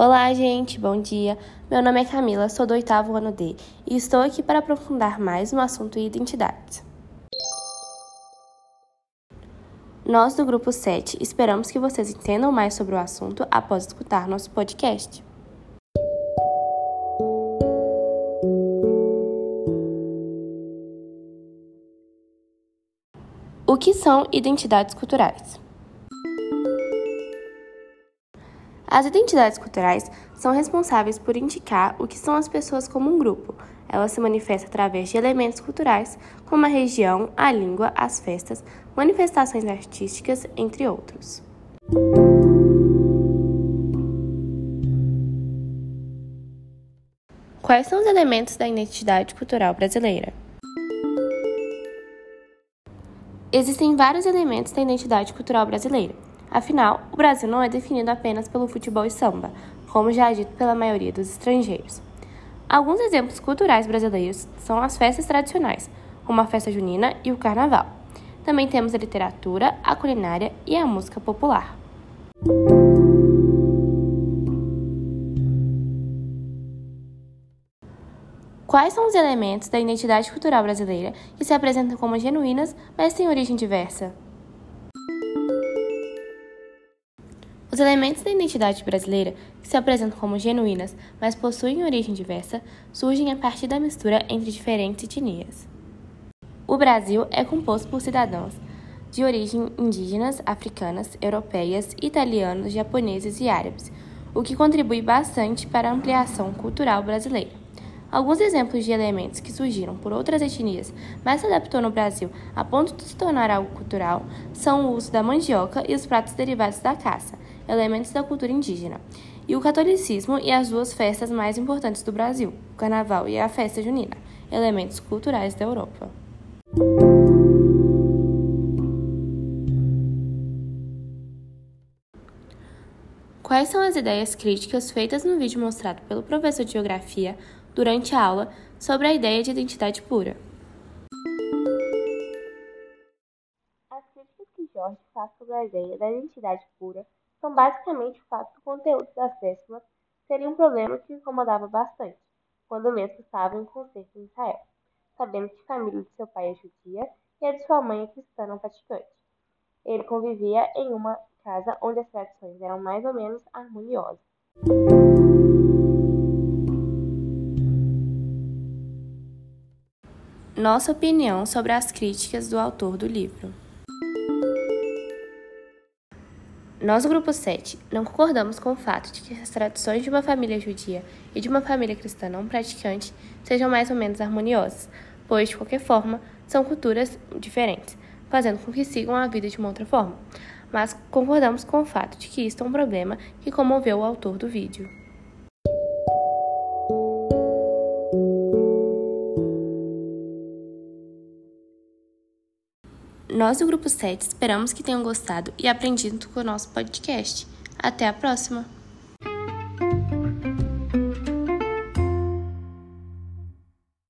Olá, gente, bom dia. Meu nome é Camila, sou do oitavo ano D e estou aqui para aprofundar mais no assunto identidades. Nós do grupo 7 esperamos que vocês entendam mais sobre o assunto após escutar nosso podcast. O que são identidades culturais? As identidades culturais são responsáveis por indicar o que são as pessoas como um grupo. Elas se manifestam através de elementos culturais, como a região, a língua, as festas, manifestações artísticas, entre outros. Quais são os elementos da identidade cultural brasileira? Existem vários elementos da identidade cultural brasileira. Afinal, o Brasil não é definido apenas pelo futebol e samba, como já é dito pela maioria dos estrangeiros. Alguns exemplos culturais brasileiros são as festas tradicionais, como a festa junina e o carnaval. Também temos a literatura, a culinária e a música popular. Quais são os elementos da identidade cultural brasileira que se apresentam como genuínas, mas têm origem diversa? Os elementos da identidade brasileira, que se apresentam como genuínas, mas possuem origem diversa, surgem a partir da mistura entre diferentes etnias. O Brasil é composto por cidadãos de origem indígenas, africanas, europeias, italianos, japoneses e árabes, o que contribui bastante para a ampliação cultural brasileira. Alguns exemplos de elementos que surgiram por outras etnias, mas se adaptou no Brasil a ponto de se tornar algo cultural, são o uso da mandioca e os pratos derivados da caça, elementos da cultura indígena, e o catolicismo e as duas festas mais importantes do Brasil, o Carnaval e a festa junina, elementos culturais da Europa. Quais são as ideias críticas feitas no vídeo mostrado pelo professor de Geografia durante a aula sobre a ideia de identidade pura? As críticas que Jorge faz sobre a ideia da identidade pura são basicamente o fato do conteúdo das décimas seria um problema que incomodava bastante, quando mesmo estava em concerto em Israel, sabendo que a família de seu pai é judia e a de sua mãe é cristã não praticante. Ele convivia em uma casa onde as tradições eram mais ou menos harmoniosas. Nossa opinião sobre as críticas do autor do livro. Nós, o Grupo 7, não concordamos com o fato de que as tradições de uma família judia e de uma família cristã não praticante sejam mais ou menos harmoniosas, pois, de qualquer forma, são culturas diferentes, fazendo com que sigam a vida de uma outra forma. Mas concordamos com o fato de que isto é um problema que comoveu o autor do vídeo. Nós do Grupo 7 esperamos que tenham gostado e aprendido com o nosso podcast. Até a próxima!